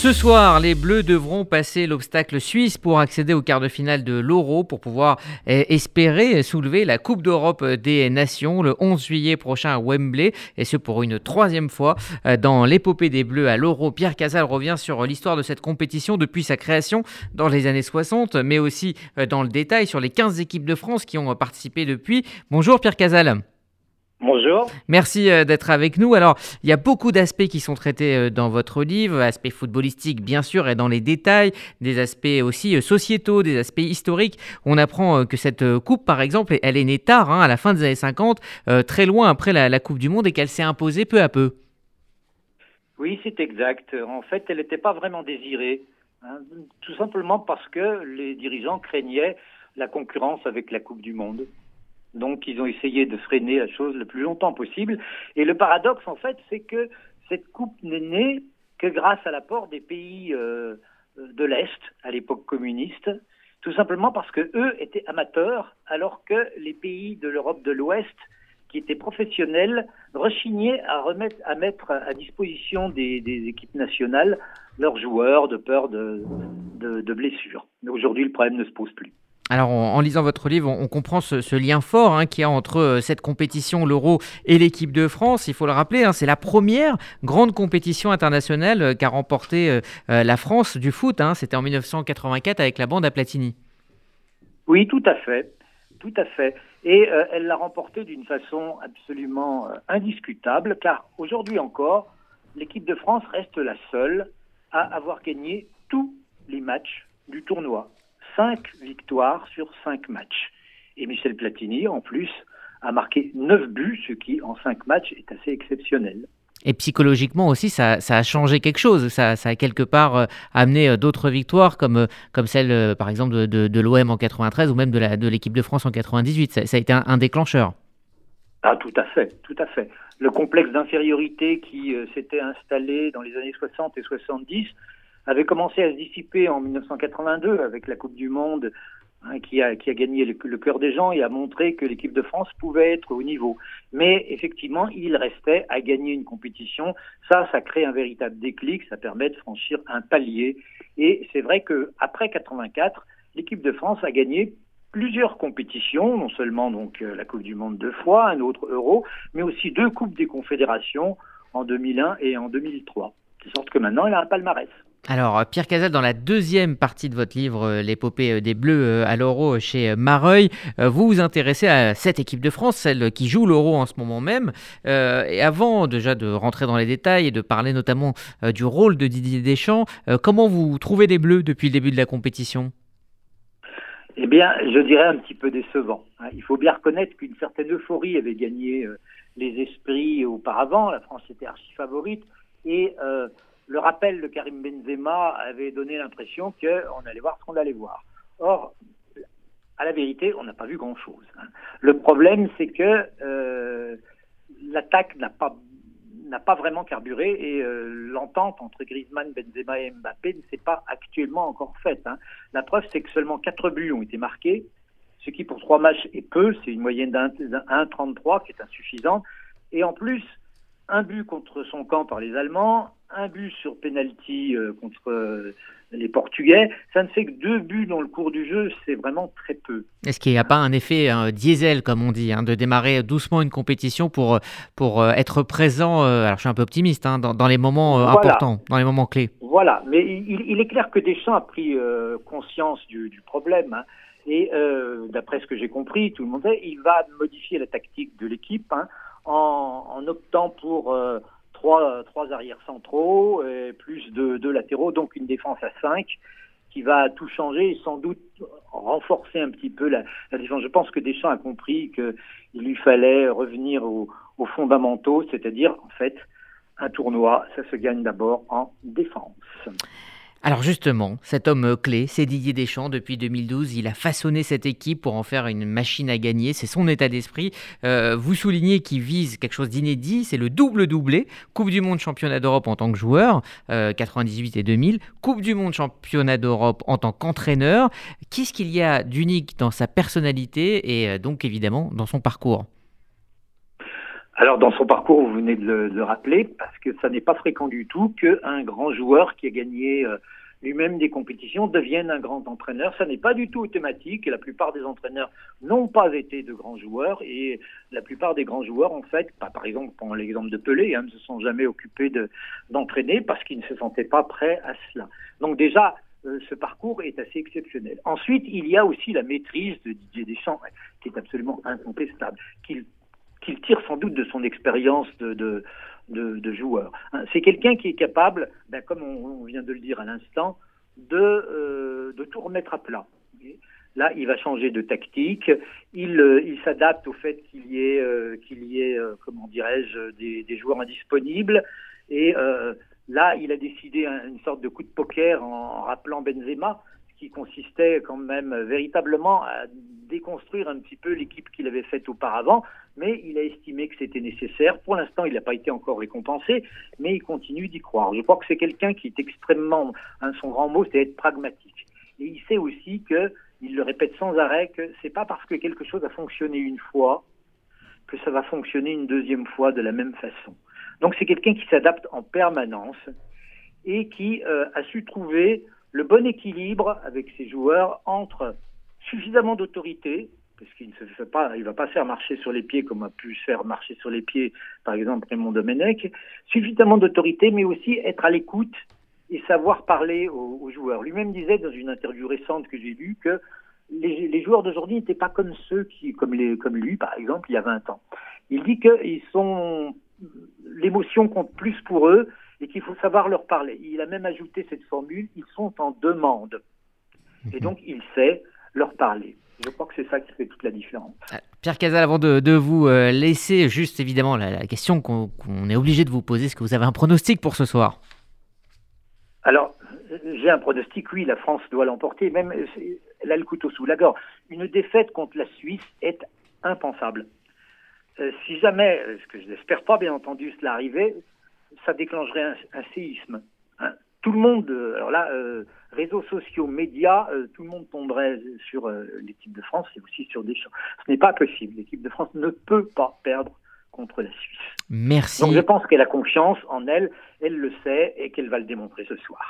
Ce soir, les Bleus devront passer l'obstacle suisse pour accéder au quart de finale de l'Euro pour pouvoir eh, espérer soulever la Coupe d'Europe des Nations le 11 juillet prochain à Wembley et ce pour une troisième fois euh, dans l'épopée des Bleus à l'Euro. Pierre Casal revient sur l'histoire de cette compétition depuis sa création dans les années 60 mais aussi euh, dans le détail sur les 15 équipes de France qui ont participé depuis. Bonjour Pierre Casal. Bonjour. Merci euh, d'être avec nous. Alors, il y a beaucoup d'aspects qui sont traités euh, dans votre livre, aspects footballistiques bien sûr et dans les détails, des aspects aussi euh, sociétaux, des aspects historiques. On apprend que cette coupe, par exemple, elle est née tard, hein, à la fin des années 50, très loin après la, Coupe du Monde et qu'elle s'est imposée peu à peu. Oui, c'est exact. En fait, elle n'était pas vraiment désirée, hein, tout simplement parce que les dirigeants craignaient la concurrence avec la Coupe du Monde. Donc, ils ont essayé de freiner la chose le plus longtemps possible. Et le paradoxe, en fait, c'est que cette coupe n'est née que grâce à l'apport des pays euh, de l'Est, à l'époque communiste, tout simplement parce que eux étaient amateurs, alors que les pays de l'Europe de l'Ouest, qui étaient professionnels, rechignaient à, remettre, à mettre à disposition des, équipes nationales leurs joueurs de peur de, de, de blessures. Mais aujourd'hui, le problème ne se pose plus. Alors, en, lisant votre livre, on, comprend ce, lien fort hein, qu'il y a entre euh, cette compétition, l'Euro, et l'équipe de France. Il faut le rappeler, hein, c'est la première grande compétition internationale euh, qu'a remporté euh, la France du foot. Hein. C'était en 1984 avec la bande à Platini. Oui, tout à fait. Tout à fait. Et elle l'a remporté d'une façon absolument indiscutable, car aujourd'hui encore, l'équipe de France reste la seule à avoir gagné tous les matchs du tournoi. 5 victoires sur 5 matchs. Et Michel Platini, en plus, a marqué 9 buts, ce qui, en 5 matchs, est assez exceptionnel. Et psychologiquement aussi, ça, a changé quelque chose. Ça, a quelque part euh, amené euh, d'autres victoires, comme, euh, comme celle, par exemple, de, l'OM en 93 ou même de l'équipe de, France en 98. Ça, a été un, déclencheur. Ah, tout à fait, tout à fait. Le complexe d'infériorité qui s'était installé dans les années 60 et 70 avait commencé à se dissiper en 1982 avec la Coupe du Monde hein, qui, a, qui a gagné le, cœur des gens et a montré que l'équipe de France pouvait être au niveau. Mais effectivement, il restait à gagner une compétition. Ça, ça crée un véritable déclic, ça permet de franchir un palier. Et c'est vrai que après 84, l'équipe de France a gagné plusieurs compétitions, non seulement donc euh, la Coupe du Monde deux fois, un autre Euro, mais aussi deux Coupes des Confédérations en 2001 et en 2003. De sorte que maintenant, elle a un palmarès. Alors, Pierre Casal, dans la deuxième partie de votre livre, euh, L'épopée euh, des Bleus euh, à l'Euro chez Mareuil, vous vous intéressez à cette équipe de France, celle qui joue l'Euro en ce moment même. et avant déjà de rentrer dans les détails et de parler notamment du rôle de Didier Deschamps, comment vous trouvez les Bleus depuis le début de la compétition? Eh bien, je dirais un petit peu décevant. Hein. Il faut bien reconnaître qu'une certaine euphorie avait gagné les esprits auparavant. La France était archi favorite. Et le rappel de Karim Benzema avait donné l'impression qu'on allait voir ce qu'on allait voir. Or, à la vérité, on n'a pas vu grand-chose. Hein. Le problème, c'est que euh, l'attaque n'a pas vraiment carburé et euh, l'entente entre Griezmann, Benzema et Mbappé ne s'est pas actuellement encore faite. Hein. La preuve, c'est que seulement 4 buts ont été marqués, ce qui pour trois matchs est peu, c'est une moyenne d'un 1,33 qui est insuffisante. Et en plus, un but contre son camp par les Allemands, un but sur penalty euh, contre euh, les Portugais. Ça ne fait que deux buts dans le cours du jeu, c'est vraiment très peu. Est-ce qu'il n'y a pas un effet diesel, comme on dit, hein, de démarrer doucement une compétition pour, pour euh, être présent, alors je suis un peu optimiste, hein, dans, les moments importants, dans les moments clés Voilà, mais il, est clair que Deschamps a pris conscience du, problème. Hein. et d'après ce que j'ai compris, tout le monde sait, il va modifier la tactique de l'équipe en, en, optant pour trois, trois arrières centraux, et plus de deux latéraux, donc une défense à cinq qui va tout changer et sans doute renforcer un petit peu la, défense. Je pense que Deschamps a compris qu'il lui fallait revenir aux fondamentaux, c'est-à-dire en fait un tournoi, ça se gagne d'abord en défense. Alors justement, cet homme euh, clé, c'est Didier Deschamps depuis 2012. Il a façonné cette équipe pour en faire une machine à gagner. C'est son état d'esprit. Euh, vous soulignez qu'il vise quelque chose d'inédit, c'est le double doublé. Coupe du Monde Championnat d'Europe en tant que joueur, 98 euh, et 2000. Coupe du Monde Championnat d'Europe en tant qu'entraîneur. Qu'est-ce qu'il y a d'unique dans sa personnalité et donc évidemment dans son parcours? Alors dans son parcours, vous venez de le, rappeler, parce que ça n'est pas fréquent du tout qu'un grand joueur qui a gagné euh, lui-même des compétitions devienne un grand entraîneur. Ça n'est pas du tout automatique. La plupart des entraîneurs n'ont pas été de grands joueurs et la plupart des grands joueurs, en fait, par exemple, pour l'exemple de Pelé, hein, ne se sont jamais occupés d'entraîner parce qu'ils ne se sentaient pas prêts à cela. Donc déjà, euh, ce parcours est assez exceptionnel. Ensuite, il y a aussi la maîtrise de Didier Deschamps, qui est absolument incontestable, qu'il sans doute de son expérience de, joueur. Hein, c'est quelqu'un qui est capable, ben, comme on, vient de le dire à l'instant, de, euh, de tout remettre à plat. Là, il va changer de tactique. Il, euh, s'adapte au fait qu'il y ait, euh, comment dirais-je, des, joueurs indisponibles. Et là, il a décidé une sorte de coup de poker en rappelant Benzema, qui consistait quand même véritablement à déconstruire un petit peu l'équipe qu'il avait faite auparavant, mais il a estimé que c'était nécessaire. Pour l'instant, il n'a pas été encore récompensé, mais il continue d'y croire. Je crois que c'est quelqu'un qui est extrêmement, son grand mot, c'est être pragmatique. Et il sait aussi que, il le répète sans arrêt, que c'est pas parce que quelque chose a fonctionné une fois que ça va fonctionner une deuxième fois de la même façon. Donc c'est quelqu'un qui s'adapte en permanence et qui euh, a su trouver le bon équilibre avec ses joueurs entre suffisamment d'autorité, parce qu'il ne se fait pas, il va pas faire marcher sur les pieds comme a pu se faire marcher sur les pieds, par exemple Raymond Domenech, suffisamment d'autorité, mais aussi être à l'écoute et savoir parler aux, joueurs. Lui-même disait dans une interview récente que j'ai lue que les, joueurs d'aujourd'hui n'étaient pas comme ceux qui, comme, les, comme lui, par exemple, il y a 20 ans. Il dit sont, l'émotion compte plus pour eux et qu'il faut savoir leur parler. Il a même ajouté cette formule, ils sont en demande. Et mhm. donc, il sait leur parler. Je crois que c'est ça qui fait toute la différence. Euh, Pierre Casal, avant de, vous euh, laisser, juste évidemment la, question qu'on est obligé de vous poser, est-ce que vous avez un pronostic pour ce soir? Alors, j'ai un pronostic, oui, la France doit l'emporter, même elle a le couteau sous la gorge. Une défaite contre la Suisse est impensable. Euh, si jamais, ce que je n'espère pas bien entendu, cela arrivait, ça déclencherait un, séisme. Tout le monde, euh, alors là, euh, réseaux sociaux, médias, euh, tout le monde tomberait sur l'équipe de France et aussi sur Deschamps. Ce n'est pas possible. L'équipe de France ne peut pas perdre contre la Suisse. Merci. Donc je pense qu'elle a confiance en elle, elle le sait et qu'elle va le démontrer ce soir.